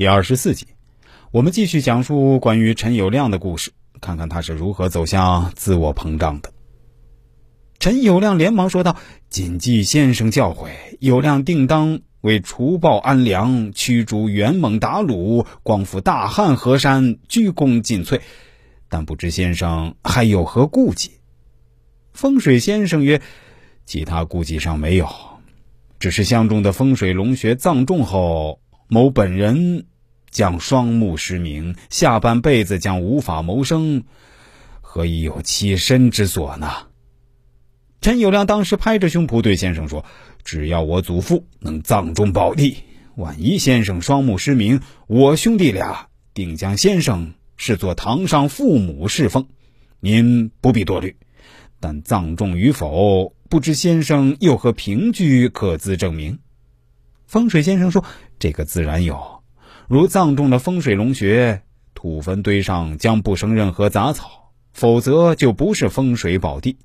第二十四集，我们继续讲述关于陈友谅的故事，看看他是如何走向自我膨胀的。陈友谅连忙说道：“谨记先生教诲，友谅定当为除暴安良，驱逐元猛鞑虏，光复大汉河山，鞠躬尽瘁。但不知先生还有何顾忌？”风水先生曰：“其他顾忌上没有，只是相中的风水龙穴葬中后。”某本人将双目失明，下半辈子将无法谋生，何以有栖身之所呢？陈友谅当时拍着胸脯对先生说：“只要我祖父能葬中宝地，万一先生双目失明，我兄弟俩定将先生视作堂上父母侍奉。您不必多虑，但葬中与否，不知先生有何凭据可资证明？”风水先生说。这个自然有，如葬中的风水龙穴，土坟堆上将不生任何杂草，否则就不是风水宝地。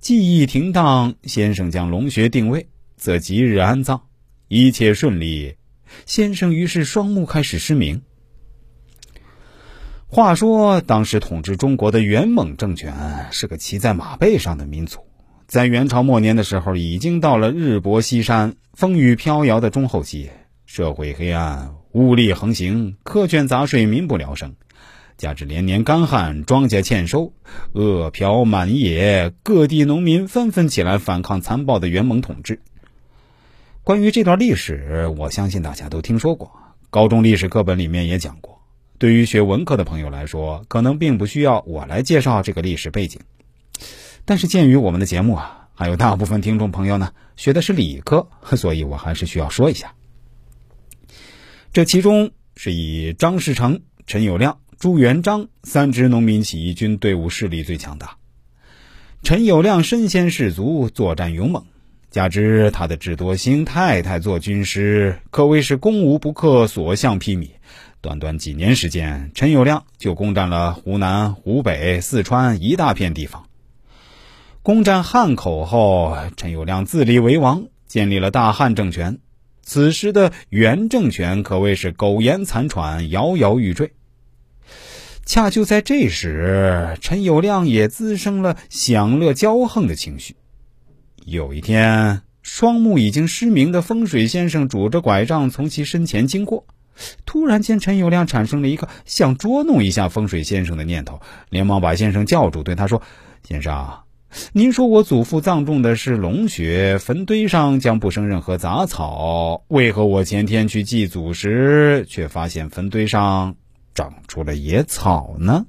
记忆停当，先生将龙穴定位，则即日安葬，一切顺利。先生于是双目开始失明。话说，当时统治中国的元猛政权是个骑在马背上的民族。在元朝末年的时候，已经到了日薄西山、风雨飘摇的中后期，社会黑暗，污吏横行，苛捐杂税，民不聊生。加之连年干旱，庄稼欠收，饿殍满野，各地农民纷纷起来反抗残暴的元蒙统治。关于这段历史，我相信大家都听说过，高中历史课本里面也讲过。对于学文科的朋友来说，可能并不需要我来介绍这个历史背景。但是鉴于我们的节目啊，还有大部分听众朋友呢学的是理科，所以我还是需要说一下。这其中是以张士诚、陈友谅、朱元璋三支农民起义军队伍势力最强大。陈友谅身先士卒，作战勇猛，加之他的智多星太太做军师，可谓是攻无不克，所向披靡。短短几年时间，陈友谅就攻占了湖南、湖北、四川一大片地方。攻占汉口后，陈友谅自立为王，建立了大汉政权。此时的元政权可谓是苟延残喘，摇摇欲坠。恰就在这时，陈友谅也滋生了享乐骄横的情绪。有一天，双目已经失明的风水先生拄着拐杖从其身前经过，突然间，陈友谅产生了一个想捉弄一下风水先生的念头，连忙把先生叫住，对他说：“先生。”您说我祖父葬中的是龙穴，坟堆上将不生任何杂草，为何我前天去祭祖时，却发现坟堆上长出了野草呢？